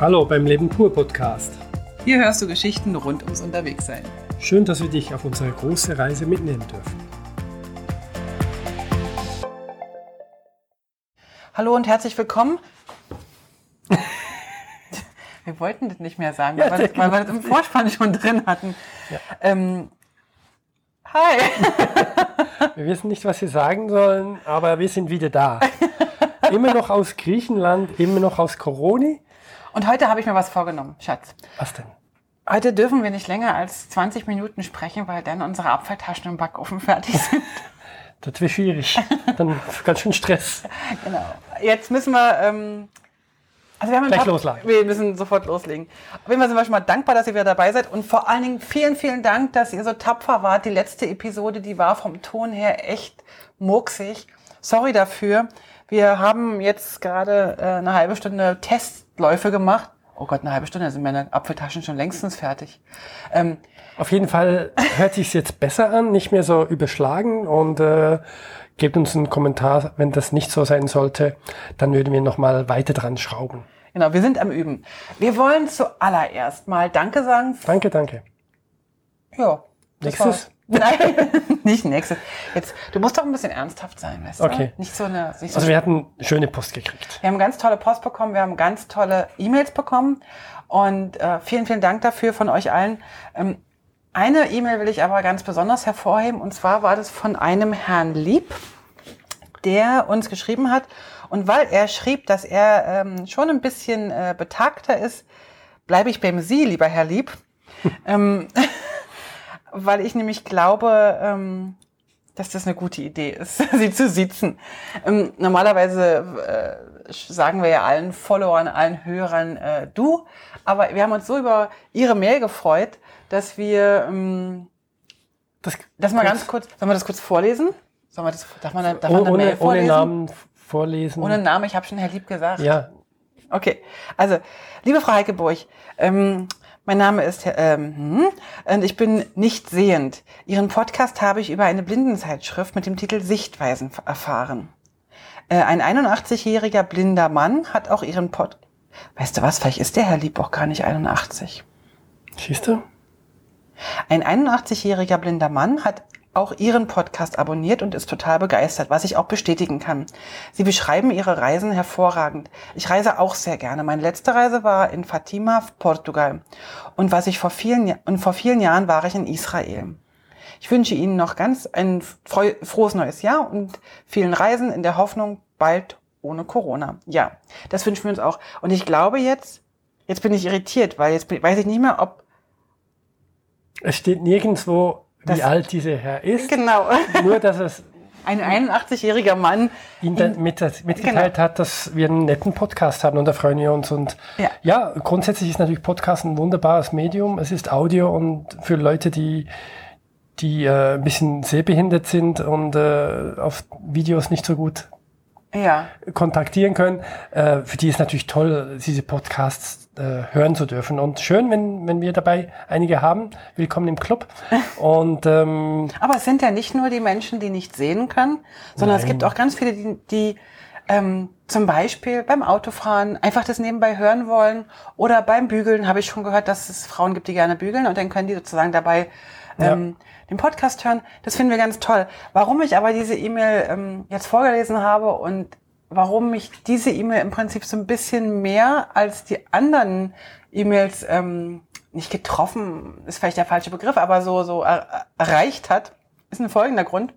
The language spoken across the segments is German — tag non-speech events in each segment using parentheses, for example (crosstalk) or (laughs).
Hallo beim Leben pur Podcast. Hier hörst du Geschichten rund ums Unterwegssein. Schön, dass wir dich auf unsere große Reise mitnehmen dürfen. Hallo und herzlich willkommen. (laughs) wir wollten das nicht mehr sagen, Ja, weil, wir das, weil wir das im Vorspann schon drin hatten. Ähm, hi. (laughs) Wir wissen nicht, was wir sagen sollen, aber wir sind wieder da. (laughs) Immer noch aus Griechenland, immer noch aus Corona. Und heute habe ich mir was vorgenommen, Schatz. Was denn? Heute dürfen wir nicht länger als 20 Minuten sprechen, weil dann unsere Apfeltaschen im Backofen fertig (laughs) sind. Das wäre schwierig. Dann ganz schön Stress. genau. Jetzt müssen wir. Ähm, also wir haben Gleich paar- loslegen. Wir müssen sofort loslegen. Auf jeden Fall sind wir schon mal dankbar, dass ihr wieder dabei seid. Und vor allen Dingen vielen, vielen Dank, dass ihr so tapfer wart. Die letzte Episode, die war vom Ton her echt murksig. Sorry dafür. Wir haben jetzt gerade äh, eine halbe Stunde Testläufe gemacht. Oh Gott, eine halbe Stunde, da sind meine Apfeltaschen schon längstens fertig. Ähm, Auf jeden Fall hört sich jetzt besser an, nicht mehr so überschlagen und äh, gebt uns einen Kommentar, wenn das nicht so sein sollte. Dann würden wir nochmal weiter dran schrauben. genau, wir sind am Üben. Wir wollen zuallererst mal Danke sagen. Danke, danke. Ja. Nächstes? war's. Nein, (laughs) nicht nächstes. Jetzt, du musst doch ein bisschen ernsthaft sein, weißt du? Okay. Nicht so eine. Nicht so Also wir hatten schöne Post gekriegt. wir haben ganz tolle Post bekommen, wir haben ganz tolle E-Mails bekommen und äh, vielen, vielen Dank dafür von euch allen. Ähm, eine E-Mail will ich aber ganz besonders hervorheben und zwar war das von einem Herrn Lieb, der uns geschrieben hat und weil er schrieb, dass er ähm, schon ein bisschen äh, betagter ist, bleibe ich beim Sie, lieber Herr Lieb. (laughs) ähm, weil ich nämlich glaube, ähm, dass das eine gute Idee ist, (laughs) sie zu sitzen. Ähm, normalerweise äh, sagen wir ja allen Followern, allen Hörern äh, du, aber wir haben uns so über ihre Mail gefreut, dass wir ähm, Das, das mal ganz kurz, sollen wir das kurz vorlesen? Sollen wir das, darf man, darf man eine ohne, Mail ohne vorlesen? Namen vorlesen. Ohne Namen, ich habe schon Herr Lieb gesagt. ja, Okay, also, liebe Frau Heikeburg, ähm, mein Name ist, ähm, hm, und ich bin nicht sehend. Ihren Podcast habe ich über eine Blindenzeitschrift mit dem Titel Sichtweisen erfahren. Äh, ein 81-jähriger blinder Mann hat auch Ihren Pod... Weißt du was, vielleicht ist der Herr Lieb auch gar nicht 81. siehst du? Ein 81-jähriger blinder Mann hat auch Ihren Podcast abonniert und ist total begeistert, was ich auch bestätigen kann. Sie beschreiben Ihre Reisen hervorragend. Ich reise auch sehr gerne. Meine letzte Reise war in Fatima, Portugal. Und was ich vor vielen, und vor vielen Jahren war ich in Israel. Ich wünsche Ihnen noch ganz ein frohes neues Jahr und vielen Reisen in der Hoffnung, bald ohne Corona. Ja, das wünschen wir uns auch. Und ich glaube jetzt, jetzt bin ich irritiert, weil jetzt weiß ich nicht mehr, ob Es steht nirgendwo, wie alt dieser Herr ist. genau (laughs) Nur, dass es ein 81-jähriger Mann ihm dann mit, mitgeteilt hat, dass wir einen netten Podcast haben und da freuen wir uns. Und Ja. ja. grundsätzlich ist natürlich Podcast ein wunderbares Medium. Es ist Audio und für Leute, die, die äh, ein bisschen sehbehindert sind und äh, auf Videos nicht so gut Ja, kontaktieren können, äh, für die ist natürlich toll, diese Podcasts äh, hören zu dürfen. Und schön, wenn, wenn wir dabei einige haben. Willkommen im Club. (laughs) Und ähm, aber es sind ja nicht nur die Menschen, die nicht sehen können, sondern es Nein. gibt auch ganz viele, die, die ähm, zum Beispiel beim Autofahren einfach das nebenbei hören wollen oder beim Bügeln habe ich schon gehört, dass es Frauen gibt, die gerne bügeln und dann können die sozusagen dabei ähm, den Podcast hören. Das finden wir ganz toll. Warum ich aber diese E-Mail ähm, jetzt vorgelesen habe und warum mich diese E-Mail im Prinzip so ein bisschen mehr als die anderen E-Mails ähm, nicht getroffen, ist vielleicht der falsche Begriff, aber so, so er, erreicht hat, ist ein folgender Grund.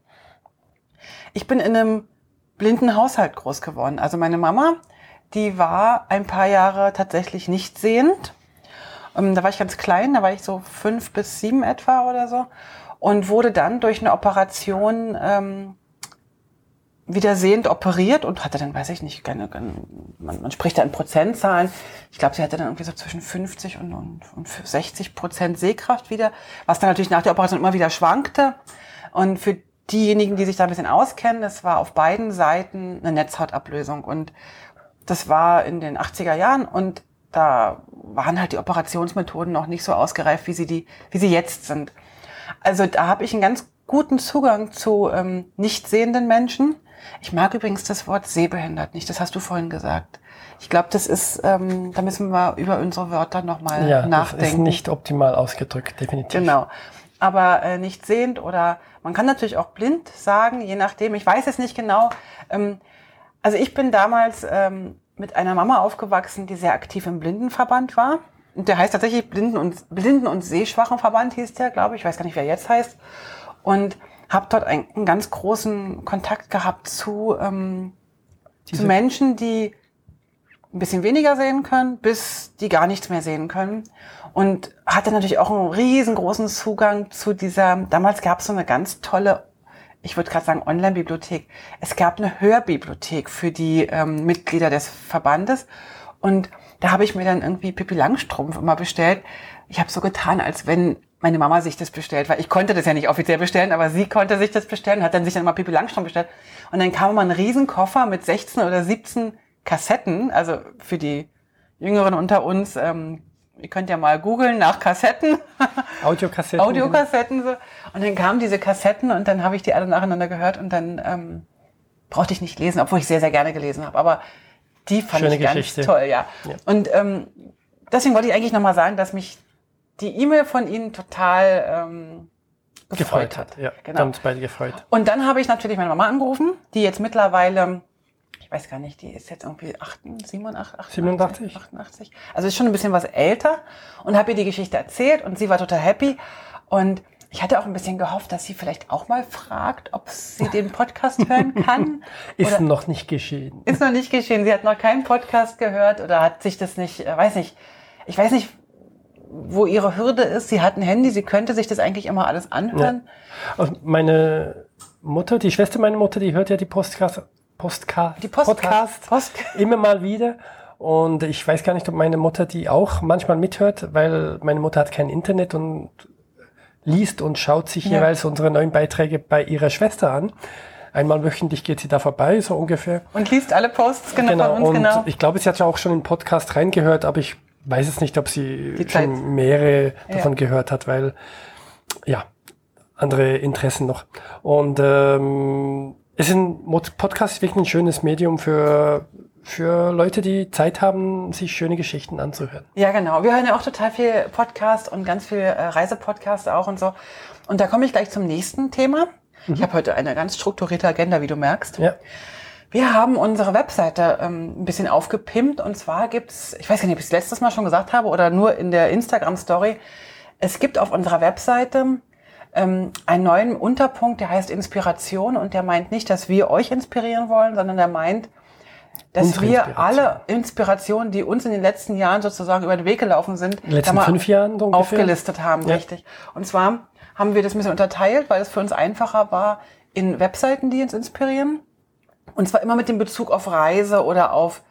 Ich bin in einem blinden Haushalt groß geworden. Also meine Mama, die war ein paar Jahre tatsächlich nicht sehend. Ähm, da war ich ganz klein, da war ich so fünf bis sieben etwa oder so und wurde dann durch eine Operation ähm, wieder sehend operiert und hatte dann, weiß ich nicht, keine, keine, man, man spricht da in Prozentzahlen. Ich glaube, sie hatte dann irgendwie so zwischen 50 und, und, und 60 Prozent Sehkraft wieder, was dann natürlich nach der Operation immer wieder schwankte. Und für diejenigen, die sich da ein bisschen auskennen, das war auf beiden Seiten eine Netzhautablösung. Und das war in den 80er Jahren und da waren halt die Operationsmethoden noch nicht so ausgereift, wie sie, die, wie sie jetzt sind. Also da habe ich einen ganz guten Zugang zu ähm, nicht sehenden Menschen. Ich mag übrigens das Wort sehbehindert nicht. Das hast du vorhin gesagt. Ich glaube, das ist, ähm, da müssen wir über unsere Wörter nochmal Ja, nachdenken. das ist nicht optimal ausgedrückt, definitiv. Genau. Aber äh, nicht sehend oder man kann natürlich auch blind sagen, je nachdem. Ich weiß es nicht genau. Ähm, also ich bin damals ähm, mit einer Mama aufgewachsen, die sehr aktiv im Blindenverband war. Und der heißt tatsächlich Blinden- und, Blinden- und Sehschwachenverband hieß der, glaube ich. Ich weiß gar nicht, wer jetzt heißt. Und habe dort einen, einen ganz großen Kontakt gehabt zu, ähm, zu Menschen, die ein bisschen weniger sehen können, bis die gar nichts mehr sehen können. Und hatte natürlich auch einen riesengroßen Zugang zu dieser, damals gab es so eine ganz tolle, ich würde gerade sagen Online-Bibliothek. Es gab eine Hörbibliothek für die ähm, Mitglieder des Verbandes. Und da habe ich mir dann irgendwie Pippi Langstrumpf immer bestellt. Ich habe so getan, als wenn meine Mama sich das bestellt, weil ich konnte das ja nicht offiziell bestellen, aber sie konnte sich das bestellen, hat dann sich dann immer Pippi Langstrumpf bestellt. Und dann kam immer ein Riesenkoffer mit 16 oder 17 Kassetten, also für die Jüngeren unter uns, ähm, ihr könnt ja mal googeln nach Kassetten, (laughs) Audiokassetten. Audiokassetten so. Und dann kamen diese Kassetten und dann habe ich die alle nacheinander gehört und dann ähm, brauchte ich nicht lesen, obwohl ich sehr, sehr gerne gelesen habe. Aber die fand Schöne ich ganz Geschichte. toll, ja. Ja. Und ähm, deswegen wollte ich eigentlich nochmal sagen, dass mich die E-Mail von Ihnen total ähm, gefreut, gefreut hat. Ja, Genau. haben uns beide gefreut. Und dann habe ich natürlich meine Mama angerufen, die jetzt mittlerweile, weiß gar nicht, die ist jetzt irgendwie 88, 87, 87? 88. Also ist schon ein bisschen was älter und habe ihr die Geschichte erzählt und sie war total happy. Und ich hatte auch ein bisschen gehofft, dass sie vielleicht auch mal fragt, ob sie den Podcast (laughs) hören kann. Ist Oder- noch nicht geschehen. ist noch nicht geschehen. Sie hat noch keinen Podcast gehört oder hat sich das nicht, äh, weiß nicht, ich weiß nicht, wo ihre Hürde ist. Sie hat ein Handy, sie könnte sich das eigentlich immer alles anhören. Also meine Mutter, die Schwester meiner Mutter, die hört ja die Podcast, Postcast, Die Podcast. Post (laughs) immer mal wieder. Und ich weiß gar nicht, ob meine Mutter die auch manchmal mithört, weil meine Mutter hat kein Internet und liest und schaut sich Ja. jeweils unsere neuen Beiträge bei ihrer Schwester an. Einmal wöchentlich geht sie da vorbei, so ungefähr. und liest alle Posts genau, von uns, und genau. ich glaube, sie hat ja auch schon in den Podcast reingehört, aber ich weiß es nicht, ob sie schon mehrere Ja. davon gehört hat, weil ja, andere Interessen noch. Und ähm, ist ein Podcast wirklich ein schönes Medium für, für Leute, die Zeit haben, sich schöne Geschichten anzuhören. Ja, genau. Wir hören ja auch total viel Podcast und ganz viel äh, Reisepodcast auch und so. Und da komme ich gleich zum nächsten Thema. Ich habe heute eine ganz strukturierte Agenda, wie du merkst. Ja, Wir haben unsere Webseite ähm, ein bisschen aufgepimpt und zwar gibt's, ich weiß gar nicht, ob ich es letztes Mal schon gesagt habe oder nur in der Instagram-Story, es gibt auf unserer Webseite ähm, einen neuen Unterpunkt, der heißt Inspiration und der meint nicht, dass wir euch inspirieren wollen, sondern der meint, dass wir alle Inspirationen, die uns in den letzten Jahren sozusagen über den Weg gelaufen sind, in den letzten fünf Jahren so aufgelistet haben, Ja. richtig. Und zwar haben wir das ein bisschen unterteilt, weil es für uns einfacher war, in Webseiten, die uns inspirieren. Und zwar immer mit dem Bezug auf Reise oder auf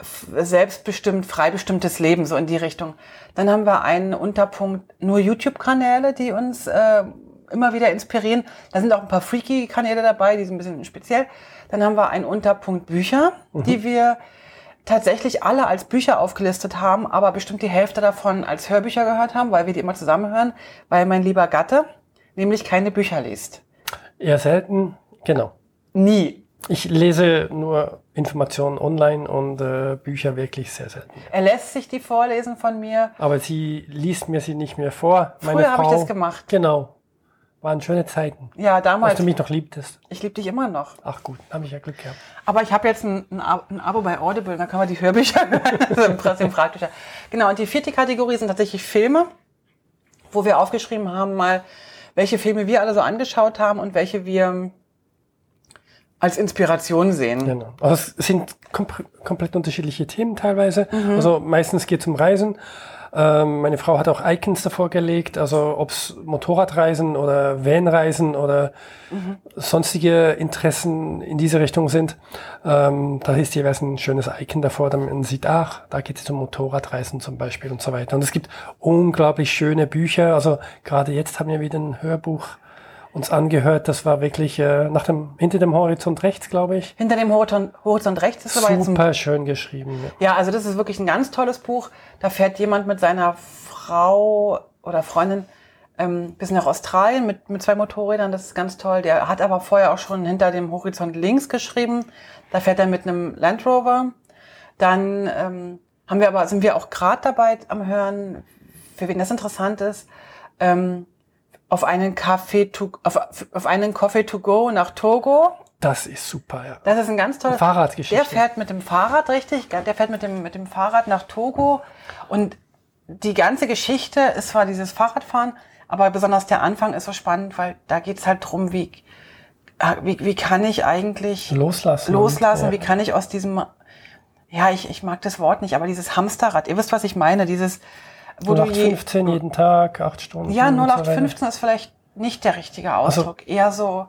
selbstbestimmt, freibestimmtes Leben, so in die Richtung. Dann haben wir einen Unterpunkt nur YouTube-Kanäle, die uns äh, immer wieder inspirieren. Da sind auch ein paar Freaky-Kanäle dabei, die sind ein bisschen speziell. Dann haben wir einen Unterpunkt Bücher, die wir tatsächlich alle als Bücher aufgelistet haben, aber bestimmt die Hälfte davon als Hörbücher gehört haben, weil wir die immer zusammenhören, weil mein lieber Gatte nämlich keine Bücher liest. Eher selten, genau. Nie. Ich lese nur Informationen online und äh, Bücher wirklich sehr selten. Er lässt sich die vorlesen von mir. Aber sie liest mir sie nicht mehr vor. Meine Früher habe ich das gemacht. Genau. Waren schöne Zeiten. Ja, Als damals. du mich noch liebtest. Ich liebe dich immer noch. Ach gut, habe ich ja Glück gehabt. Aber ich habe jetzt ein, ein, Ab- ein Abo bei Audible, dann können wir die Hörbücher (laughs) hören. Ein bisschen praktischer. Genau, und die vierte Kategorie sind tatsächlich Filme, wo wir aufgeschrieben haben, mal, welche Filme wir alle so angeschaut haben und welche wir als Inspiration sehen. Genau. Also es sind kom komplett unterschiedliche Themen teilweise. Mhm. Also meistens geht es um Reisen. Ähm, meine Frau hat auch Icons davor gelegt, also ob es Motorradreisen oder Vanreisen oder Mhm. sonstige Interessen in diese Richtung sind. Ähm, da ist jeweils ein schönes Icon davor, damit man sieht, ach, da geht es um Motorradreisen zum Beispiel und so weiter. Und es gibt unglaublich schöne Bücher. Also gerade jetzt haben wir wieder ein Hörbuch uns angehört. Das war wirklich äh, nach dem, hinter dem Horizont rechts, glaube ich. Hinter dem Horizont, Horizont rechts ist aber ein Super schön geschrieben. Ja. Ja, also das ist wirklich ein ganz tolles Buch. Da fährt jemand mit seiner Frau oder Freundin ähm, bis nach Australien mit, mit zwei Motorrädern, das ist ganz toll. Der hat aber vorher auch schon hinter dem Horizont links geschrieben. Da fährt er mit einem Land Rover. Dann ähm, haben wir aber, sind wir auch gerade dabei am Hören, für wen das interessant ist, ähm, auf einen Kaffee to, auf, auf einen Coffee to go nach Togo. Das ist super, ja. Das ist ein ganz toller Fahrradgeschichte. Der fährt mit dem Fahrrad, richtig. Der fährt mit dem, mit dem Fahrrad nach Togo. Und die ganze Geschichte ist zwar dieses Fahrradfahren, aber besonders der Anfang ist so spannend, weil da geht's halt drum, wie, wie, wie kann ich eigentlich loslassen. Loslassen, ja. wie kann ich aus diesem, ja, ich, ich mag das Wort nicht, aber dieses Hamsterrad, ihr wisst, was ich meine, dieses, wo 0815 jeden Tag, acht Stunden. Ja, 0815 so ist vielleicht nicht der richtige Ausdruck. Also, Eher so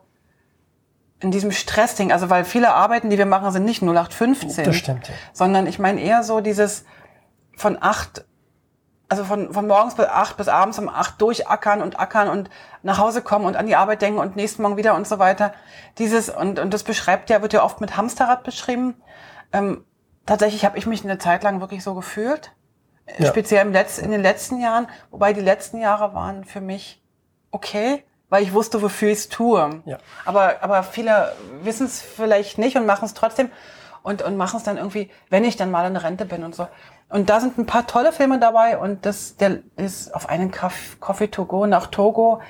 in diesem Stressding. Also, weil viele Arbeiten, die wir machen, sind nicht 0815. Das stimmt, ja. Sondern ich meine eher so dieses von acht, also von, von morgens bis acht bis abends um acht durchackern und ackern und nach Hause kommen und an die Arbeit denken und nächsten Morgen wieder und so weiter. Dieses, und, und das beschreibt ja, wird ja oft mit Hamsterrad beschrieben. Ähm, tatsächlich habe ich mich eine Zeit lang wirklich so gefühlt. Ja. Speziell im Letz-, in den letzten Jahren, wobei die letzten Jahre waren für mich okay, weil ich wusste, wofür ich es tue. Ja. Aber, aber viele wissen es vielleicht nicht und machen es trotzdem und, und machen es dann irgendwie, wenn ich dann mal in Rente bin und so. Und da sind ein paar tolle Filme dabei und das der ist auf einen Coffee to go nach Togo.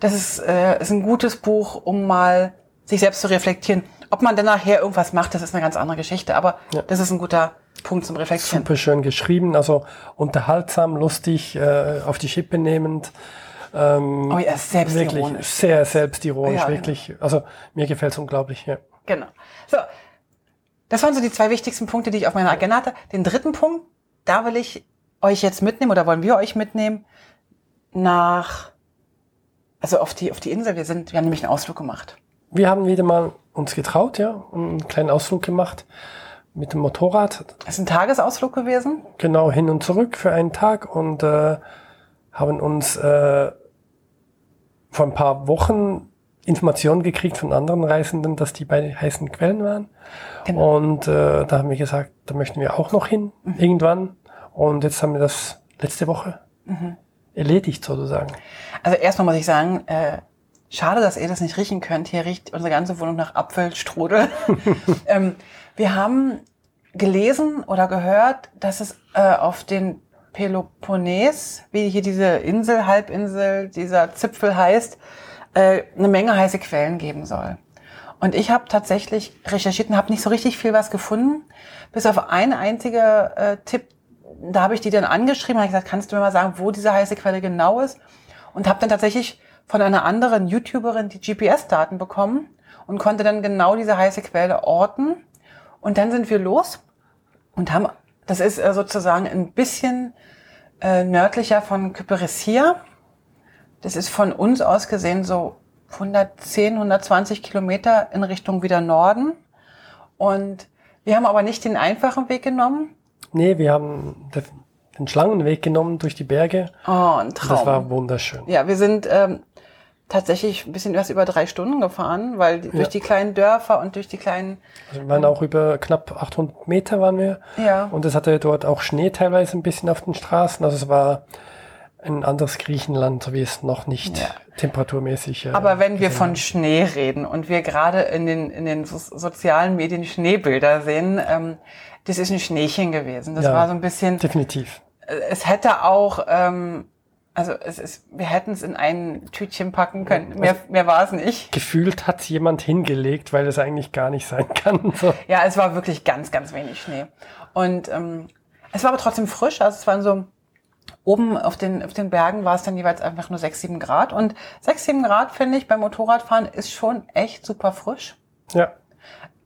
Das ist, äh, ist ein gutes Buch, um mal sich selbst zu reflektieren. Ob man dann nachher irgendwas macht, das ist eine ganz andere Geschichte, aber ja. das ist ein guter Punkt zum Reflektieren. Super schön geschrieben, also unterhaltsam, lustig, äh, auf die Schippe nehmend. Ähm, oh ja, selbstironisch. Wirklich sehr selbstironisch, ja, wirklich. Genau. Also mir gefällt es unglaublich, ja. Genau. So, das waren so die zwei wichtigsten Punkte, die ich auf meiner Agenda hatte. Den dritten Punkt, da will ich euch jetzt mitnehmen oder wollen wir euch mitnehmen nach, also auf die, auf die Insel. Wir sind, wir haben nämlich einen Ausflug gemacht. Wir haben wieder mal uns getraut, ja, einen kleinen Ausflug gemacht mit dem Motorrad. Das ist ein Tagesausflug gewesen? Genau, hin und zurück für einen Tag und äh, haben uns äh, vor ein paar Wochen Informationen gekriegt von anderen Reisenden, dass die bei heißen Quellen waren. Genau. Und äh, da haben wir gesagt, da möchten wir auch noch hin, mhm. irgendwann. Und jetzt haben wir das letzte Woche mhm. erledigt sozusagen. Also erstmal muss ich sagen, äh, schade, dass ihr das nicht riechen könnt. Hier riecht unsere ganze Wohnung nach Apfelstrudel. (laughs) ähm, wir haben gelesen oder gehört, dass es äh, auf den Peloponnes, wie hier diese Insel, Halbinsel, dieser Zipfel heißt, äh, eine Menge heiße Quellen geben soll. Und ich habe tatsächlich recherchiert und habe nicht so richtig viel was gefunden, bis auf einen einziger äh, Tipp. Da habe ich die dann angeschrieben, habe gesagt, kannst du mir mal sagen, wo diese heiße Quelle genau ist? Und habe dann tatsächlich von einer anderen YouTuberin die GPS-Daten bekommen und konnte dann genau diese heiße Quelle orten. Und dann sind wir los und haben, das ist äh, sozusagen ein bisschen äh, nördlicher von Kyperessia. Das ist von uns aus gesehen so 110, 120 Kilometer in Richtung wieder Norden. Und wir haben aber nicht den einfachen Weg genommen. Nee, wir haben den Schlangenweg genommen durch die Berge. Oh, ein Traum. Das war wunderschön. Ja, wir sind ähm, tatsächlich ein bisschen was über drei Stunden gefahren, weil die, ja. durch die kleinen Dörfer und durch die kleinen... Also wir waren auch über knapp 800 Meter waren wir. Ja. Und es hatte dort auch Schnee teilweise ein bisschen auf den Straßen. Also es war ein anderes Griechenland, so wie es noch nicht ja. temperaturmäßig. Äh, Aber wenn wir von Schnee reden und wir gerade in den, in den so sozialen Medien Schneebilder sehen, ähm, das ist ein Schneechen gewesen. Das ja, war so ein bisschen. Definitiv. Es hätte auch, ähm, also es ist, wir hätten es in ein Tütchen packen können. Mehr, mehr war es nicht. Gefühlt hat jemand hingelegt, weil es eigentlich gar nicht sein kann. (laughs) So. Ja, es war wirklich ganz, ganz wenig Schnee. Und ähm, es war aber trotzdem frisch. Also es waren so Oben auf den, auf den Bergen war es dann jeweils einfach nur 6, 7 Grad. Und 6, 7 Grad, finde ich, beim Motorradfahren ist schon echt super frisch. Ja.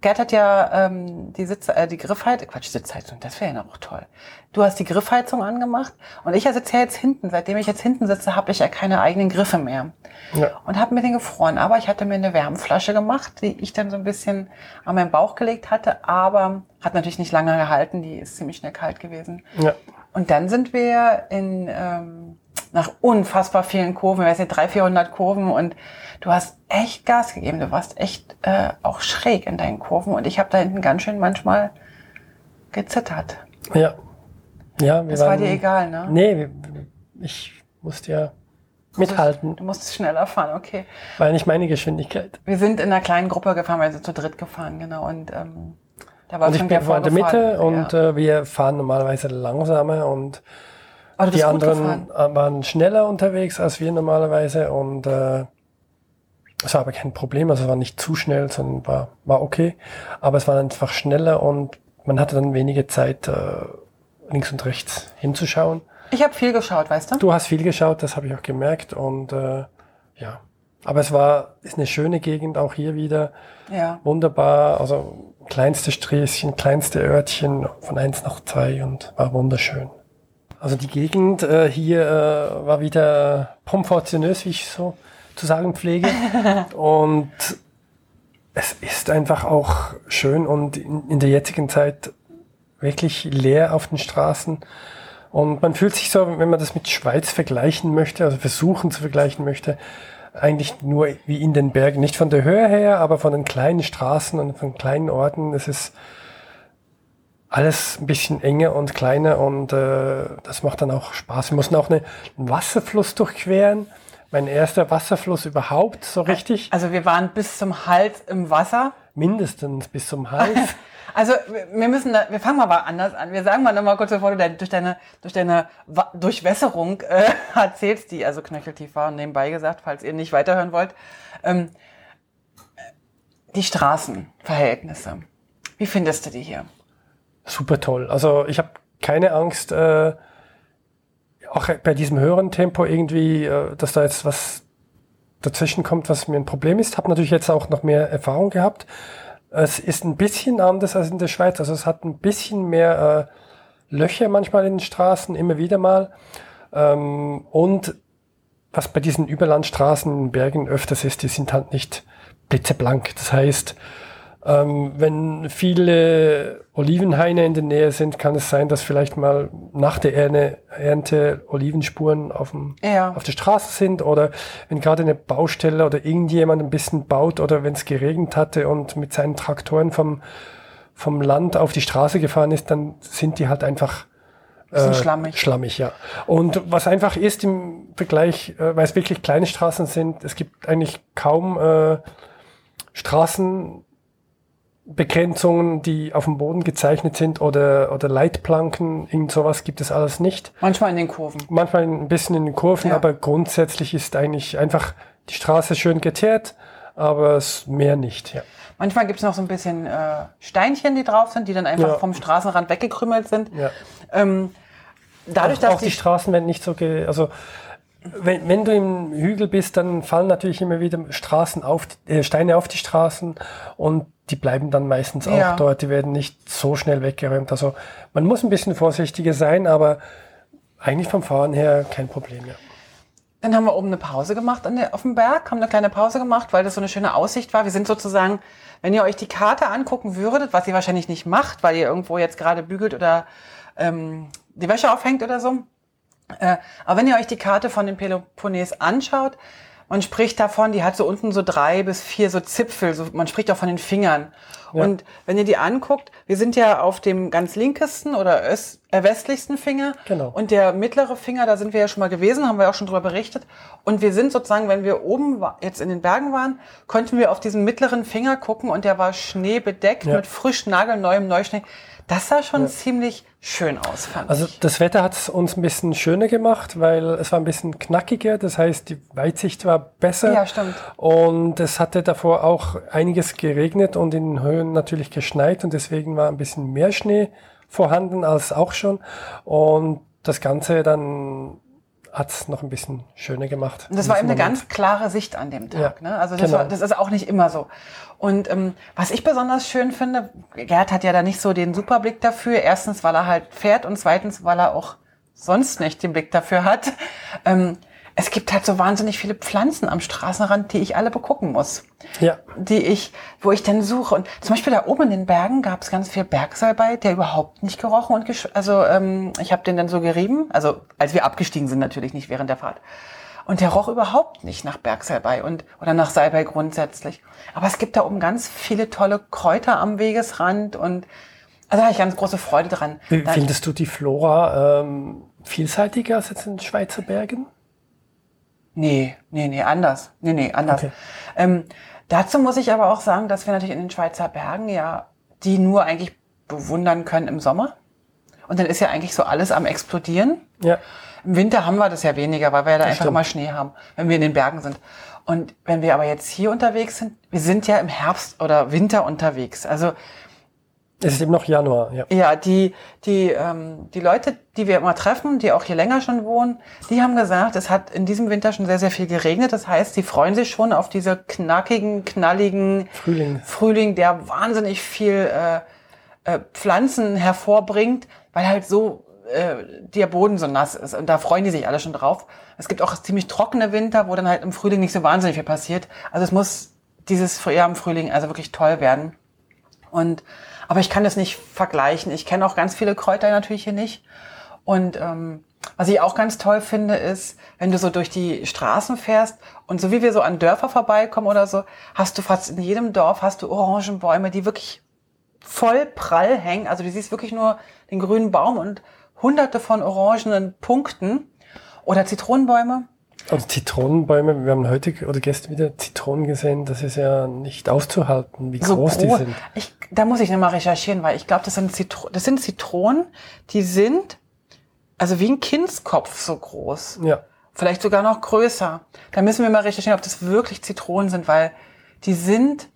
Gerd hat ja ähm, die Sitz, äh, die Griffheizung, Quatsch, Sitzheizung, das wäre ja noch toll. Du hast die Griffheizung angemacht und ich sitze ja jetzt hinten. Seitdem ich jetzt hinten sitze, habe ich ja keine eigenen Griffe mehr. Ja. Und habe mir den gefroren. Aber ich hatte mir eine Wärmflasche gemacht, die ich dann so ein bisschen an meinen Bauch gelegt hatte, aber hat natürlich nicht lange gehalten, die ist ziemlich schnell kalt gewesen. Ja. Und dann sind wir in, ähm, nach unfassbar vielen Kurven, ich weiß nicht, 300, 400 Kurven und du hast echt Gas gegeben. Du warst echt äh, auch schräg in deinen Kurven und ich habe da hinten ganz schön manchmal gezittert. Ja. Ja, wir das waren, war dir egal, ne? Nee, ich musste ja mithalten. Du musst schneller fahren, okay. War nicht meine Geschwindigkeit. Wir sind in einer kleinen Gruppe gefahren, wir sind zu dritt gefahren, genau. Und ähm, da war Und ich bin in der Mitte vorgefahren. und ja. äh, wir fahren normalerweise langsamer und Du die anderen äh, waren schneller unterwegs als wir normalerweise und äh, es war aber kein Problem, also es war nicht zu schnell, sondern war, war okay. Aber es war einfach schneller und man hatte dann wenige Zeit, äh, links und rechts hinzuschauen. Ich habe viel geschaut, weißt du? Du hast viel geschaut, das habe ich auch gemerkt und äh, ja. Aber es war, ist eine schöne Gegend auch hier wieder. Ja. Wunderbar, also kleinste Sträßchen, kleinste Örtchen von eins nach zwei und war wunderschön. Also die Gegend äh, hier äh, war wieder proportionös, wie ich so zu sagen pflege. (laughs) und es ist einfach auch schön und in, in der jetzigen Zeit wirklich leer auf den Straßen. Und man fühlt sich so, wenn man das mit Schweiz vergleichen möchte, also versuchen zu vergleichen möchte, eigentlich nur wie in den Bergen. Nicht von der Höhe her, aber von den kleinen Straßen und von kleinen Orten. Es ist alles ein bisschen enger und kleiner und äh, das macht dann auch Spaß. Wir mussten auch eine, einen Wasserfluss durchqueren. Mein erster Wasserfluss überhaupt, so richtig. Also wir waren bis zum Hals im Wasser. Mindestens bis zum Hals. (laughs) Also wir- müssen, da, wir fangen mal, anders an. Wir sagen mal noch mal kurz, bevor du dein, durch deine, durch deine Wa- Durchwässerung äh, (laughs) erzählst, die also knöcheltief war, nebenbei gesagt, falls ihr nicht weiterhören wollt. Ähm, die Straßenverhältnisse. Wie findest du die hier? Super toll. Also ich habe keine Angst, äh, auch bei diesem höheren Tempo irgendwie, äh, dass da jetzt was dazwischen kommt, was mir ein Problem ist. Habe natürlich jetzt auch noch mehr Erfahrung gehabt. Es ist ein bisschen anders als in der Schweiz. Also es hat ein bisschen mehr äh, Löcher manchmal in den Straßen, immer wieder mal. Ähm, und was bei diesen Überlandstraßen in Bergen öfters ist, die sind halt nicht blitzeblank. Das heißt, ähm, wenn viele Olivenhaine in der Nähe sind, kann es sein, dass vielleicht mal nach der Erne, Ernte Olivenspuren auf, dem, Ja. auf der Straße sind oder wenn gerade eine Baustelle oder irgendjemand ein bisschen baut oder wenn es geregnet hatte und mit seinen Traktoren vom, vom Land auf die Straße gefahren ist, dann sind die halt einfach Bisschen schlammig. Schlammig, ja. Und was einfach ist im Vergleich, äh, weil es wirklich kleine Straßen sind, es gibt eigentlich kaum äh, Straßenbegrenzungen, die auf dem Boden gezeichnet sind oder, oder Leitplanken, irgend sowas gibt es alles nicht. Manchmal in den Kurven. Manchmal ein bisschen in den Kurven, Ja. aber grundsätzlich ist eigentlich einfach die Straße schön geteert, aber es mehr nicht, ja. Manchmal gibt es noch so ein bisschen äh, Steinchen, die drauf sind, die dann einfach Ja. vom Straßenrand weggekrümelt sind. ja. Ähm, dadurch, auch, dass auch die Straßen werden nicht so, ge also wenn, wenn du im Hügel bist, dann fallen natürlich immer wieder Straßen auf, die- äh, Steine auf die Straßen und die bleiben dann meistens auch Ja. dort. Die werden nicht so schnell weggeräumt. Also man muss ein bisschen vorsichtiger sein, aber eigentlich vom Fahren her kein Problem. Ja. Dann haben wir oben eine Pause gemacht der, auf dem Berg, haben eine kleine Pause gemacht, weil das so eine schöne Aussicht war. Wir sind sozusagen, wenn ihr euch die Karte angucken würdet, was ihr wahrscheinlich nicht macht, weil ihr irgendwo jetzt gerade bügelt oder ähm, die Wäsche aufhängt oder so. Äh, aber wenn ihr euch die Karte von dem Peloponnes anschaut, man spricht davon, die hat so unten so drei bis vier so Zipfel, so, man spricht auch von den Fingern. Und wenn ihr die anguckt, wir sind ja auf dem ganz linkesten oder öst, äh, westlichsten Finger. Genau. Und der mittlere Finger, da sind wir ja schon mal gewesen, haben wir auch schon drüber berichtet. Und wir sind sozusagen, wenn wir oben jetzt in den Bergen waren, konnten wir auf diesen mittleren Finger gucken und der war schneebedeckt Ja. mit frisch nagelneuem Neuschnee. Das sah schon ziemlich schön aus, fand Also ich. das Wetter hat es uns ein bisschen schöner gemacht, weil es war ein bisschen knackiger. Das heißt, die Weitsicht war besser. Ja, stimmt. Und es hatte davor auch einiges geregnet und in den Höhen natürlich geschneit und deswegen war ein bisschen mehr Schnee vorhanden als auch schon. Und das Ganze dann hat es noch ein bisschen schöner gemacht. Und das war eben eine Moment. ganz klare Sicht an dem Tag. Ja, ne? Also das, genau. war, das ist auch nicht immer so. Und ähm, was ich besonders schön finde, Gerd hat ja da nicht so den Superblick dafür. Erstens, weil er halt fährt und zweitens, weil er auch sonst nicht den Blick dafür hat. Ähm, es gibt halt so wahnsinnig viele Pflanzen am Straßenrand, die ich alle begucken muss. Ja, Die ich, wo ich dann suche. Und zum Beispiel da oben in den Bergen gab es ganz viel Bergsalbei, der überhaupt nicht gerochen und gesch also ähm, ich habe den dann so gerieben, also als wir abgestiegen sind natürlich nicht während der Fahrt. Und der roch überhaupt nicht nach Bergsalbei und oder nach Salbei grundsätzlich. Aber es gibt da oben ganz viele tolle Kräuter am Wegesrand und also da habe ich ganz große Freude dran. Findest du die Flora ähm, vielseitiger als jetzt in den Schweizer Bergen? Nee, nee, nee, anders. Nee, nee, anders. Okay. Ähm, dazu muss ich aber auch sagen, dass wir natürlich in den Schweizer Bergen ja die nur eigentlich bewundern können im Sommer. Und dann ist ja eigentlich so alles am explodieren. Ja. Im Winter haben wir das ja weniger, weil wir ja da Das einfach stimmt. immer Schnee haben, wenn wir in den Bergen sind. Und wenn wir aber jetzt hier unterwegs sind, wir sind ja im Herbst oder Winter unterwegs. Also Es ist eben noch Januar, ja. ja, die, die, ähm, die Leute, die wir immer treffen, die auch hier länger schon wohnen, die haben gesagt, es hat in diesem Winter schon sehr, sehr viel geregnet. Das heißt, die freuen sich schon auf diese knackigen, knalligen Frühling. Frühling, der wahnsinnig viel äh, äh, Pflanzen hervorbringt, weil halt so äh, der Boden so nass ist. Und da freuen die sich alle schon drauf. Es gibt auch ziemlich trockene Winter, wo dann halt im Frühling nicht so wahnsinnig viel passiert. Also es muss dieses Frühjahr im Frühling also wirklich toll werden. Und aber ich kann das nicht vergleichen. Ich kenne auch ganz viele Kräuter natürlich hier nicht. Und ähm, was ich auch ganz toll finde, ist, wenn du so durch die Straßen fährst und so wie wir so an Dörfer vorbeikommen oder so, hast du fast in jedem Dorf hast du Orangenbäume, die wirklich voll prall hängen. Also du siehst wirklich nur den grünen Baum und hunderte von orangenen Punkten. Oder Zitronenbäume. Also Zitronenbäume, wir haben heute oder gestern wieder Zitronen gesehen, das ist ja nicht auszuhalten, wie so groß die sind. Ich, da muss ich nochmal recherchieren, weil ich glaube, das sind, Zitro das sind Zitronen, die sind also wie ein Kindskopf so groß. Ja. Vielleicht sogar noch größer. Da müssen wir mal recherchieren, ob das wirklich Zitronen sind, weil die sind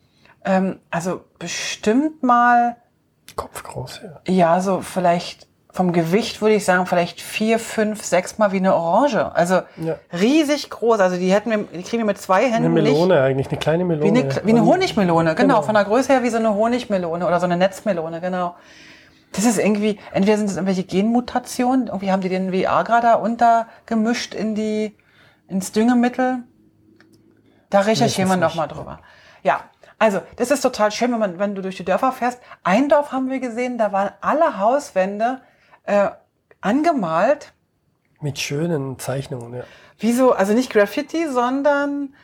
ähm, also bestimmt mal, Kopfgroß, ja. ja, so vielleicht vom Gewicht würde ich sagen, vielleicht vier, fünf, sechs Mal wie eine Orange. Also Ja. riesig groß. Also die hätten wir, die kriegen wir mit zwei Eine Händen nicht. Melone eigentlich, eine kleine Melone. Wie eine, wie eine Honigmelone, genau, Genau. Von der Größe her wie so eine Honigmelone oder so eine Netzmelone, genau. Das ist irgendwie, entweder sind es irgendwelche Genmutationen, irgendwie haben die den Viagra da untergemischt in die, ins Düngemittel. Da recherchieren wir nochmal drüber. Ja, also, das ist total schön, wenn man, wenn du durch die Dörfer fährst. Ein Dorf haben wir gesehen, da waren alle Hauswände, äh, angemalt. Mit schönen Zeichnungen, ja. Wie so, also nicht Graffiti, sondern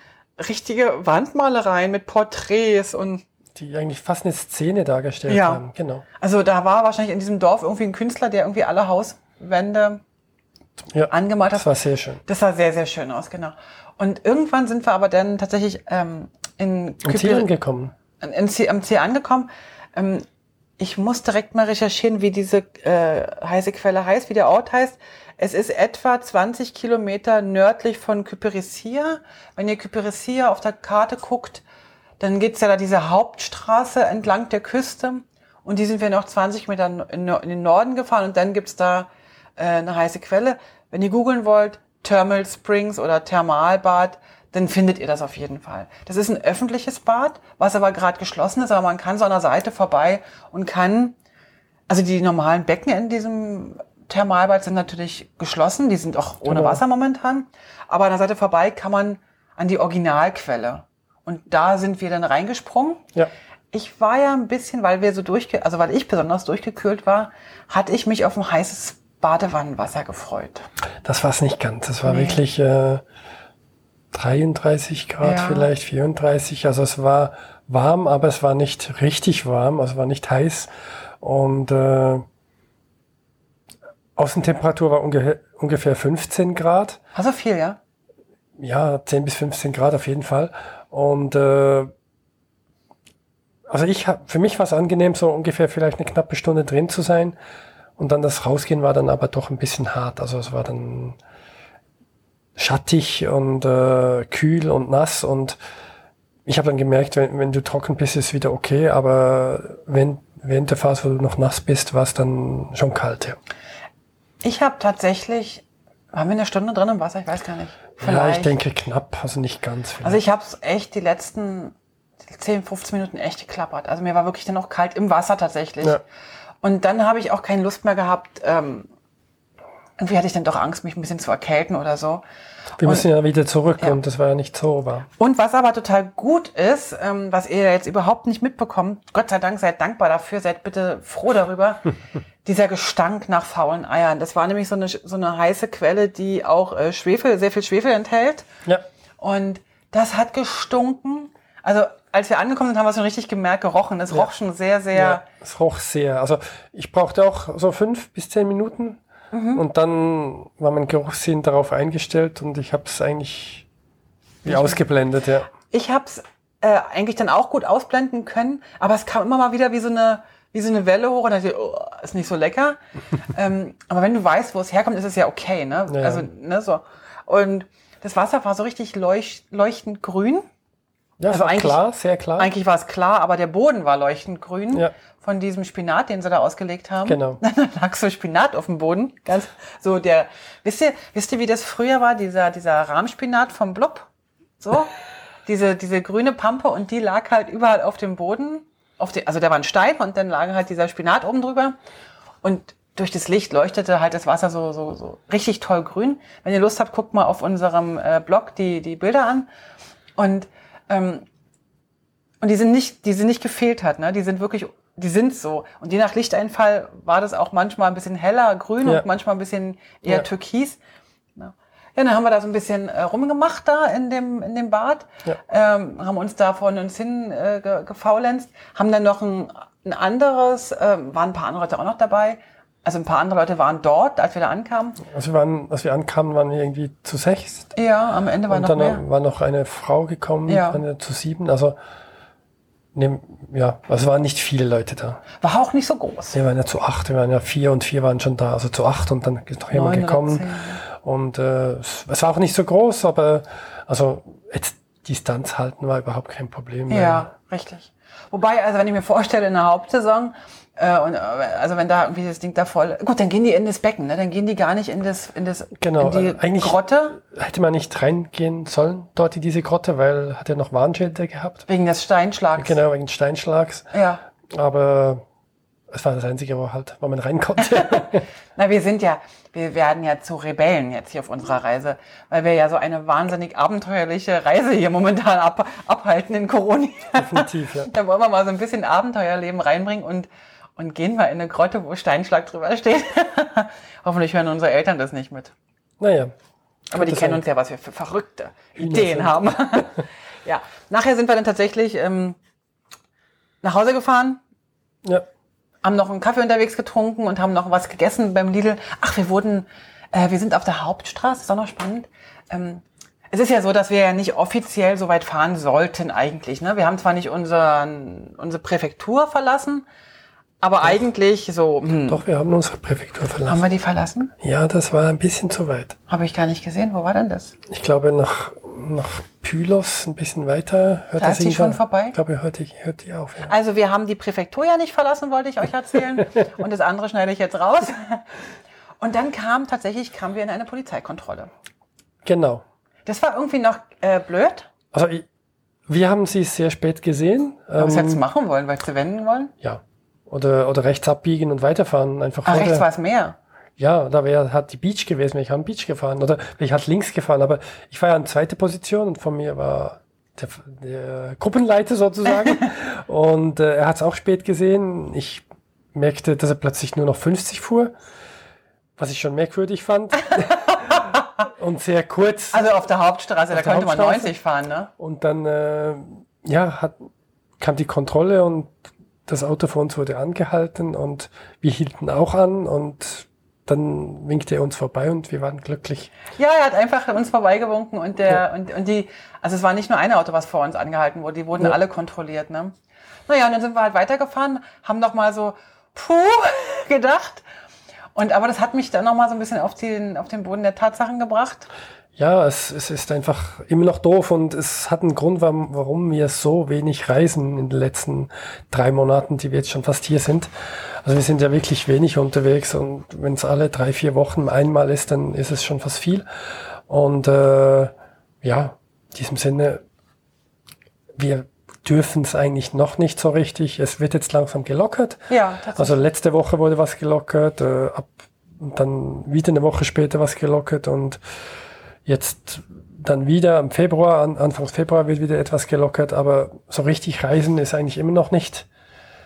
richtige Wandmalereien mit Porträts und Die eigentlich fast eine Szene dargestellt Ja. haben. Genau. Also da war wahrscheinlich in diesem Dorf irgendwie ein Künstler, der irgendwie alle Hauswände Ja. angemalt Das hat. war sehr schön. Das sah sehr, sehr schön aus, genau. Und irgendwann sind wir aber dann tatsächlich ähm, in Am Ziel angekommen. in Ziel, am Ziel angekommen. Ähm, ich muss direkt mal recherchieren, wie diese äh, heiße Quelle heißt, wie der Ort heißt. Es ist etwa 20 Kilometer nördlich von Kyperissia. Wenn ihr Kyperissia auf der Karte guckt, dann geht's ja da diese Hauptstraße entlang der Küste. Und die sind wir noch 20 Meter in, den Norden gefahren. Und dann gibt's da äh, eine heiße Quelle. Wenn ihr googeln wollt, Thermal Springs oder Thermalbad, dann findet ihr das auf jeden Fall. Das ist ein öffentliches Bad, was aber gerade geschlossen ist, aber man kann so an der Seite vorbei und kann, also die normalen Becken in diesem Thermalbad sind natürlich geschlossen, die sind auch ohne Genau. Wasser momentan, aber an der Seite vorbei kann man an die Originalquelle. Und da sind wir dann reingesprungen. Ja. Ich war ja ein bisschen, weil wir so durchge, also weil ich besonders durchgekühlt war, hatte ich mich auf ein heißes Badewannenwasser gefreut. Das war es nicht ganz. Das war Nee. wirklich äh, 33 Grad, Ja. vielleicht 34. Also es war warm, aber es war nicht richtig warm, also war nicht heiß. Und äh, Außentemperatur war unge ungefähr 15 Grad. Also viel, ja? Ja, 10 bis 15 Grad auf jeden Fall. Und äh, also ich hab, für mich war es angenehm, so ungefähr vielleicht eine knappe Stunde drin zu sein. Und dann das Rausgehen war dann aber doch ein bisschen hart. Also es war dann schattig und äh, kühl und nass. Und ich habe dann gemerkt, wenn, wenn du trocken bist, ist wieder okay. Aber wenn, während der Phase, wo du noch nass bist, war es dann schon kalt. Ja. Ich habe tatsächlich, waren wir eine Stunde drin im Wasser? Ich weiß gar nicht. ja, ich denke knapp, also nicht ganz. Also ich habe es echt die letzten 10, 15 Minuten echt geklappert. Also mir war wirklich dann auch kalt im Wasser tatsächlich. Ja. Und dann habe ich auch keine Lust mehr gehabt. Ähm, irgendwie hatte ich dann doch Angst, mich ein bisschen zu erkälten oder so. Wir Und- müssen ja wieder zurück Ja. und das war ja nicht so warm. Und was aber total gut ist, ähm, was ihr jetzt überhaupt nicht mitbekommt, Gott sei Dank, seid dankbar dafür, seid bitte froh darüber, (laughs) dieser Gestank nach faulen Eiern. Das war nämlich so eine, so eine heiße Quelle, die auch äh, Schwefel, sehr viel Schwefel enthält. Ja. Und das hat gestunken. Also als wir angekommen sind, haben wir es schon richtig gemerkt, gerochen. Es roch schon sehr, sehr... Ja, es roch sehr. Also ich brauchte auch so fünf bis zehn Minuten, Und dann war mein Geruchssinn darauf eingestellt und ich habe es eigentlich wie ausgeblendet, ja. Ich habe es äh, eigentlich dann auch gut ausblenden können, aber es kam immer mal wieder wie so eine wie so eine Welle hoch und dachte oh, ist nicht so lecker. (laughs) ähm, aber wenn du weißt, wo es herkommt, ist es ja okay, ne? Ja. Also, ne, so. Und das Wasser war so richtig leucht, leuchtend grün. Ja, Also eigentlich- klar, sehr klar. Eigentlich war es klar, aber der Boden war leuchtend grün Ja. von diesem Spinat, den sie da ausgelegt haben. Genau. (laughs) Dann lag so Spinat auf dem Boden. Ganz so der, wisst ihr, wisst ihr, wie das früher war, dieser, dieser Rahmspinat vom Blob? So? (laughs) diese, diese grüne Pampe und die lag halt überall auf dem Boden. Auf den, also da war ein Stein und dann lag halt dieser Spinat oben drüber. Und durch das Licht leuchtete halt das Wasser so, so, so richtig toll grün. Wenn ihr Lust habt, guckt mal auf unserem äh, Blog die, die Bilder an. Und ähm, und die sind nicht, die sind nicht gefehlt hat, ne? Die sind wirklich, die sind so. Und je nach Lichteinfall war das auch manchmal ein bisschen heller, grün Ja. und manchmal ein bisschen eher Ja. türkis. Ja. ja, dann haben wir da so ein bisschen äh, rumgemacht da in dem, in dem Bad, ähm, haben uns da von uns hin äh, ge, gefaulenzt, haben dann noch ein, ein anderes, äh, waren ein paar andere Leute auch noch dabei. Also ein paar andere Leute waren dort, als wir da ankamen. Also wir waren, als wir ankamen, waren wir irgendwie zu sechs. Ja, am Ende war Und noch dann mehr. war noch eine Frau gekommen, Ja. waren wir zu sieben. Also, ne, ja, also es waren nicht viele Leute da. War auch nicht so groß. Wir waren ja zu acht, wir waren ja vier und vier waren schon da, also zu acht und dann ist noch jemand gekommen. zehn. Und äh, es, war auch nicht so groß, aber also jetzt Distanz halten war überhaupt kein Problem. Ja, richtig. Wobei, also wenn ich mir vorstelle, in der Hauptsaison, äh, und, äh, also wenn da irgendwie das Ding da voll, gut, dann gehen die in das Becken, ne? dann gehen die gar nicht in das, in das, Genau, in die äh, eigentlich- Grotte, Hätte man nicht reingehen sollen dort in diese Grotte, weil hat ja noch Warnschilder gehabt. wegen des Steinschlags. Genau, wegen Steinschlags. Ja. Aber es war das Einzige, wo halt, wo man rein konnte. (laughs) (laughs) Na, wir sind ja, wir werden ja zu Rebellen jetzt hier auf unserer Reise, weil wir ja so eine wahnsinnig abenteuerliche Reise hier momentan ab, abhalten in Corona. Definitiv, ja. (laughs) Da wollen wir mal so ein bisschen Abenteuerleben reinbringen und, und gehen mal in eine Grotte, wo Steinschlag drüber steht. (laughs) Hoffentlich hören unsere Eltern das nicht mit. Naja. Aber die kennen uns ja, was wir für verrückte Ideen haben. (laughs) (laughs) ja, nachher sind wir dann tatsächlich ähm, nach Hause gefahren, Ja. haben noch einen Kaffee unterwegs getrunken und haben noch was gegessen beim Lidl. Ach, wir wurden, äh, wir sind auf der Hauptstraße, ist auch noch spannend. Ähm, es ist ja so, dass wir ja nicht offiziell so weit fahren sollten eigentlich. Ne? Wir haben zwar nicht unseren, unsere Präfektur verlassen, aber eigentlich so, hm, Doch, wir haben unsere Präfektur haben verlassen. wir die verlassen? Ja, das war ein bisschen zu weit. Habe ich gar nicht gesehen. Wo war denn das? Ich glaube, nach, nach Pylos ein bisschen weiter hört Da ist die schon vorbei? Ich glaube, hört die, hört die auf. Ja. Also wir haben die Präfektur ja nicht verlassen, wollte ich euch erzählen. (laughs) Und das andere schneide ich jetzt raus. Und dann kam tatsächlich, kamen wir in eine Polizeikontrolle. Genau. Das war irgendwie noch äh, blöd. Also wir haben sie sehr spät gesehen. Aber was Ähm, hättest du machen wollen? Weil sie wenden wollen? ja. Oder, oder rechts abbiegen und weiterfahren. Einfach Ah, vor rechts war es mehr. Ja, da wäre halt die Beach gewesen, ich am Beach gefahren. Oder ich halt links gefahren. Aber ich war ja in zweite Position und von mir war der, der Gruppenleiter sozusagen. (laughs) und äh, er hat es auch spät gesehen. Ich merkte, dass er plötzlich nur noch 50 fuhr, was ich schon merkwürdig fand. (laughs) und sehr kurz. Also auf der Hauptstraße, da Auf der könnte man Hauptstraße? 90 fahren, ne? Und dann äh, ja, hat, kam die Kontrolle und das Auto vor uns wurde angehalten und wir hielten auch an und dann winkte er uns vorbei und wir waren glücklich. Ja, er hat einfach uns vorbeigewunken und der und, und die, also es war nicht nur ein Auto, was vor uns angehalten wurde, die wurden Ja. alle kontrolliert, ne? Naja, und dann sind wir halt weitergefahren, haben noch mal so, puh, (laughs) gedacht. Und aber das hat mich dann noch mal so ein bisschen auf den, auf den Boden der Tatsachen gebracht. Ja, es, es ist einfach immer noch doof und es hat einen Grund, warum, warum wir so wenig reisen in den letzten drei Monaten, die wir jetzt schon fast hier sind. Also wir sind ja wirklich wenig unterwegs und wenn es alle drei, vier Wochen einmal ist, dann ist es schon fast viel. Und äh, ja, in diesem Sinne, wir dürfen es eigentlich noch nicht so richtig. Es wird jetzt langsam gelockert. Ja. Also letzte Woche wurde was gelockert, äh, ab, dann wieder eine Woche später was gelockert und jetzt dann wieder im Februar, an, Anfang Februar wird wieder etwas gelockert, aber so richtig reisen ist eigentlich immer noch nicht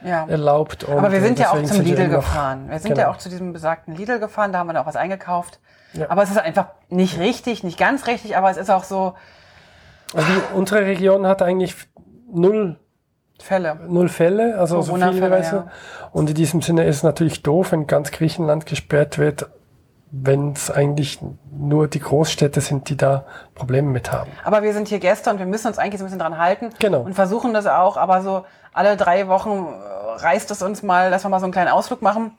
ja. erlaubt. Und Aber wir sind äh, ja auch zum Lidl gefahren. Wir sind Genau. ja auch zu diesem besagten Lidl gefahren, da haben wir dann auch was eingekauft. Ja. Aber es ist einfach nicht richtig, nicht ganz richtig, aber es ist auch so Also unsere Region hat eigentlich null Fälle. null Fälle, also so viele, du. ja. Und in diesem Sinne ist es natürlich doof, wenn ganz Griechenland gesperrt wird. Wenn es eigentlich nur die Großstädte sind, die da Probleme mit haben. Aber wir sind hier Gäste und wir müssen uns eigentlich so ein bisschen dran halten. Genau. Und versuchen das auch, aber so alle drei Wochen äh, reißt es uns mal, dass wir mal so einen kleinen Ausflug machen.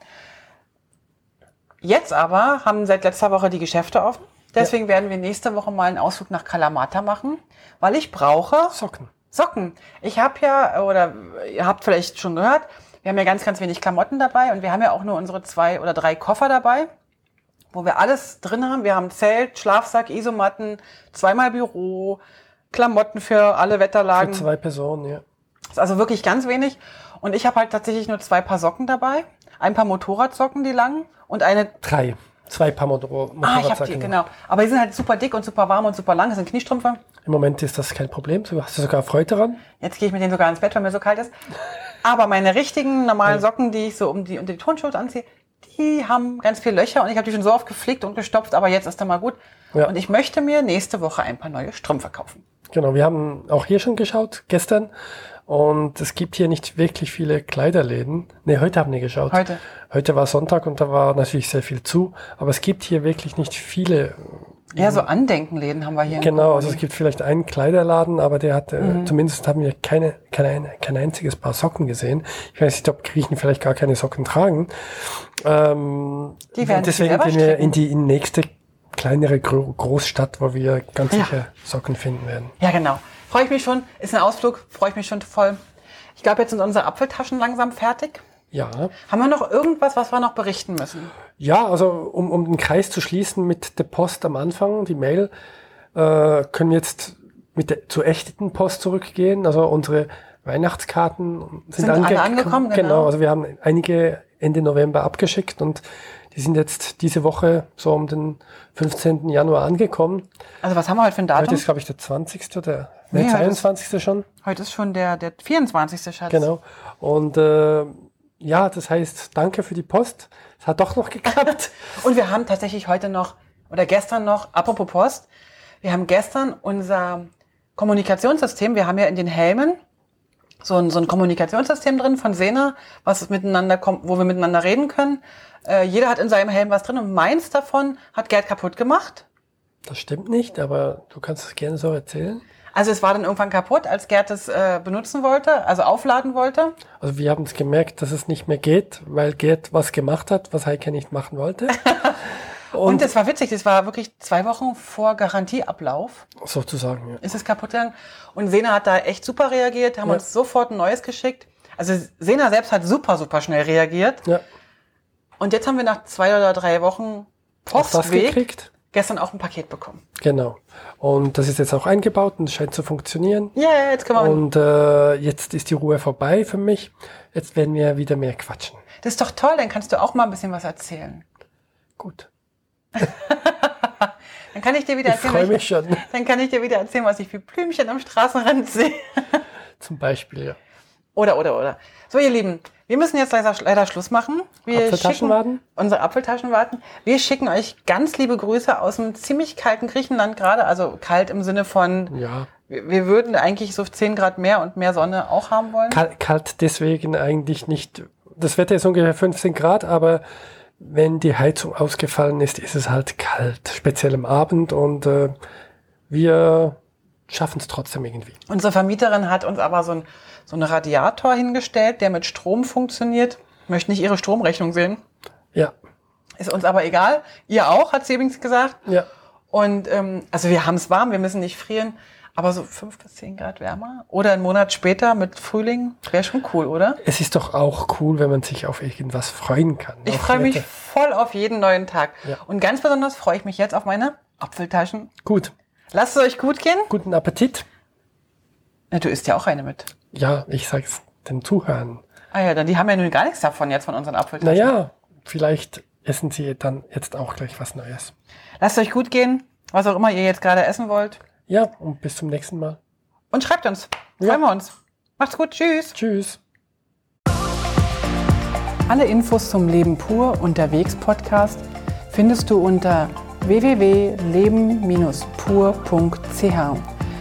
Jetzt aber haben seit letzter Woche die Geschäfte offen. Deswegen ja. werden wir nächste Woche mal einen Ausflug nach Kalamata machen, weil ich brauche Socken. Socken. Ich habe ja, oder ihr habt vielleicht schon gehört, wir haben ja ganz, ganz wenig Klamotten dabei und wir haben ja auch nur unsere zwei oder drei Koffer dabei, wo wir alles drin haben. Wir haben Zelt, Schlafsack, Isomatten, zweimal Büro, Klamotten für alle Wetterlagen. Für zwei Personen, ja. Das ist also wirklich ganz wenig. Und ich habe halt tatsächlich nur zwei Paar Socken dabei. Ein paar Motorradsocken, die langen, und eine. Drei. Zwei Paar Motorradsocken. Ah, ich habe die, genau. Aber die sind halt super dick und super warm und super lang. Das sind Kniestrümpfe. Im Moment ist das kein Problem. Du hast sogar Freude daran. Jetzt gehe ich mit denen sogar ins Bett, weil mir so kalt ist. Aber meine richtigen normalen Socken, die ich so um die, unter die Turnschuhe anziehe, die haben ganz viele Löcher und ich habe die schon so oft geflickt und gestopft, aber jetzt ist da mal gut. Ja. Und ich möchte mir nächste Woche ein paar neue Strümpfe kaufen. Genau, wir haben auch hier schon geschaut, gestern. Und es gibt hier nicht wirklich viele Kleiderläden. Nee, heute haben wir geschaut. Heute. Heute war Sonntag und da war natürlich sehr viel zu. Aber es gibt hier wirklich nicht viele. Ja, so Andenkenläden haben wir hier. Genau, also es gibt vielleicht einen Kleiderladen, aber der hat, äh, mhm. zumindest haben wir keine, keine, kein einziges Paar Socken gesehen. Ich weiß nicht, ob Griechen vielleicht gar keine Socken tragen. Ähm, die werden deswegen gehen wir in die in nächste kleinere Großstadt, wo wir ganz ja. sicher Socken finden werden. Ja, genau. Freue ich mich schon. Ist ein Ausflug. Freue ich mich schon voll. Ich glaube, jetzt sind unsere Apfeltaschen langsam fertig. Ja. Haben wir noch irgendwas, was wir noch berichten müssen? Ja, also um, um den Kreis zu schließen mit der Post am Anfang, die Mail, äh, können wir jetzt mit der zur echten Post zurückgehen. Also unsere Weihnachtskarten sind, sind ange angekommen. Genau. genau, also wir haben einige Ende November abgeschickt und die sind jetzt diese Woche so um den 15. Januar angekommen. Also was haben wir heute für ein Datum? Heute ist, glaube ich, der 20. oder nee, der 22. schon. Heute ist schon der, der 24. Schatz. Genau. Und äh, ja, das heißt, danke für die Post. Es hat doch noch geklappt. (laughs) Und wir haben tatsächlich heute noch, oder gestern noch, apropos Post, wir haben gestern unser Kommunikationssystem, wir haben ja in den Helmen so ein, so ein Kommunikationssystem drin von Sena, was miteinander kommt, wo wir miteinander reden können. Äh, jeder hat in seinem Helm was drin und meins davon hat Gerd kaputt gemacht. Das stimmt nicht, aber du kannst es gerne so erzählen. Also es war dann irgendwann kaputt, als Gerd es äh, benutzen wollte, also aufladen wollte. Also wir haben es gemerkt, dass es nicht mehr geht, weil Gerd was gemacht hat, was Heike nicht machen wollte. (laughs) Und es war witzig, das war wirklich zwei Wochen vor Garantieablauf. Sozusagen, ja. Ist es kaputt gegangen. Und Sena hat da echt super reagiert, haben ja. uns sofort ein neues geschickt. Also Sena selbst hat super, super schnell reagiert. Ja. Und jetzt haben wir nach zwei oder drei Wochen Postweg gekriegt gestern auch ein Paket bekommen. Genau. Und das ist jetzt auch eingebaut und scheint zu funktionieren. Ja, yeah, jetzt können wir. Und äh, jetzt ist die Ruhe vorbei für mich. Jetzt werden wir wieder mehr quatschen. Das ist doch toll, dann kannst du auch mal ein bisschen was erzählen. Gut. (laughs) dann kann ich dir wieder erzählen. Ich freue mich schon. (laughs) Dann kann ich dir wieder erzählen, was ich für Blümchen am Straßenrand sehe. (laughs) Zum Beispiel, ja. Oder, oder, oder. So, ihr Lieben, wir müssen jetzt leider, leider Schluss machen. Wir Apfeltaschen warten? Unsere Apfeltaschen warten. Wir schicken euch ganz liebe Grüße aus einem ziemlich kalten Griechenland gerade. Also kalt im Sinne von, ja. wir, wir würden eigentlich so 10 Grad mehr und mehr Sonne auch haben wollen. Kalt, kalt deswegen eigentlich nicht. Das Wetter ist ungefähr 15 Grad, aber wenn die Heizung ausgefallen ist, ist es halt kalt, speziell am Abend und äh, wir schaffen es trotzdem irgendwie. Unsere Vermieterin hat uns aber so ein so einen Radiator hingestellt, der mit Strom funktioniert. Möchte nicht ihre Stromrechnung sehen. Ja. Ist uns aber egal. Ihr auch, hat sie übrigens gesagt. Ja. Und ähm, also wir haben es warm, wir müssen nicht frieren. Aber so fünf bis zehn Grad wärmer oder einen Monat später mit Frühling wäre schon cool, oder? Es ist doch auch cool, wenn man sich auf irgendwas freuen kann. Ich freue mich voll auf jeden neuen Tag. Ja. Und ganz besonders freue ich mich jetzt auf meine Apfeltaschen. Gut. Lasst es euch gut gehen. Guten Appetit. Ja, du isst ja auch eine mit. Ja, ich sag's den Zuhörern. Ah ja, dann die haben ja nun gar nichts davon jetzt von unseren Apfeltaschen. Naja, vielleicht essen sie dann jetzt auch gleich was Neues. Lasst euch gut gehen, was auch immer ihr jetzt gerade essen wollt. Ja, und bis zum nächsten Mal. Und schreibt uns. Ja. Freuen wir uns. Macht's gut. Tschüss. Tschüss. Alle Infos zum Leben pur unterwegs Podcast findest du unter www.leben-pur.ch.